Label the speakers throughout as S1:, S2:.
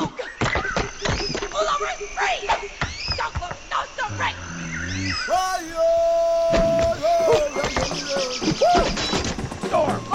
S1: No! Pull over and freeze! Don't look, no, don't break! Fire! Storm!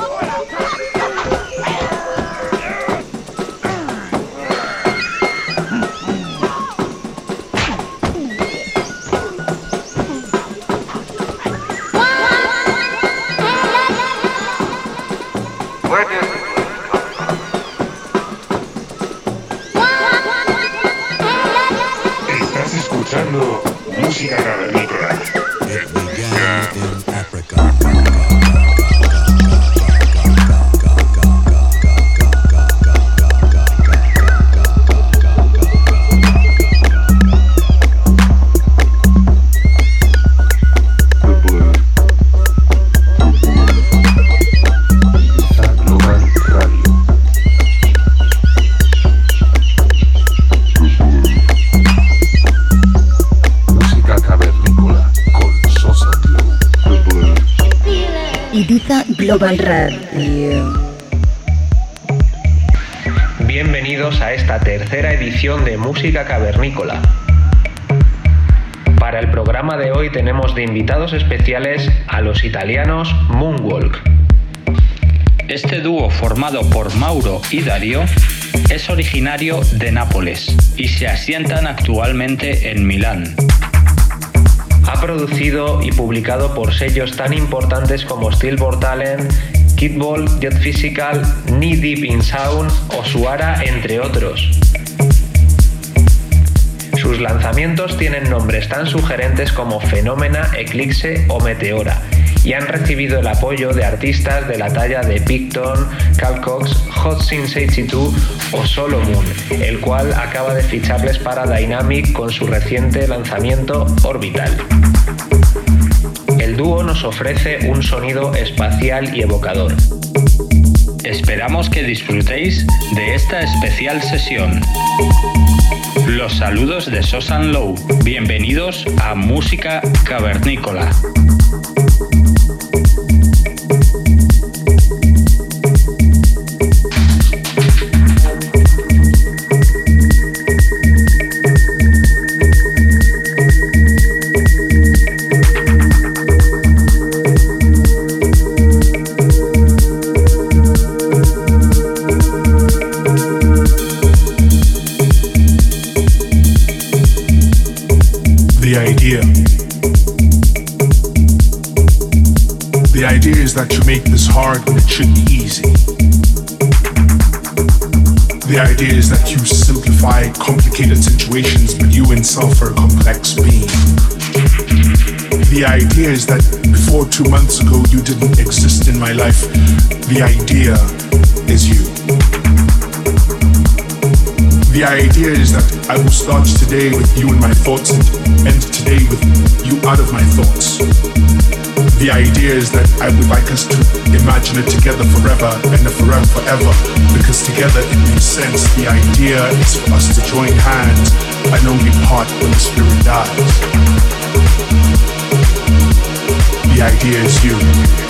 S1: Música Cavernícola. Para el programa de hoy tenemos de invitados especiales a los italianos Moonwalk.
S2: Este dúo formado por Mauro y Dario es originario de Nápoles y se asientan actualmente en Milán.
S1: Ha producido y publicado por sellos tan importantes como Stillborn Talent, Kidball, Jet Physical, Knee Deep in Sound o Suara, entre otros. Sus lanzamientos tienen nombres tan sugerentes como Fenómena, Eclipse o Meteora y han recibido el apoyo de artistas de la talla de Picton, Cal Cox, Hot Since 82 o Solomon, el cual acaba de ficharles para Dynamic con su reciente lanzamiento Orbital. El dúo nos ofrece un sonido espacial y evocador.
S2: Esperamos que disfrutéis de esta especial sesión. Los saludos de Sosan Low. Bienvenidos a Música Cavernícola.
S3: Should be easy. The idea is that you simplify complicated situations, but you itself are a complex being. The idea is that before two months ago you didn't exist in my life. The idea is you. The idea is that I will start today with you in my thoughts and end today with you out of my thoughts. The idea is that I would like us to imagine it together forever and forever forever because together it makes sense. The idea is for us to join hands and only part when the spirit dies. The idea is you.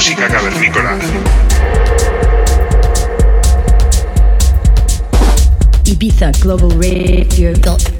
S4: Música cavernícola.
S5: Ibiza Global Radio.com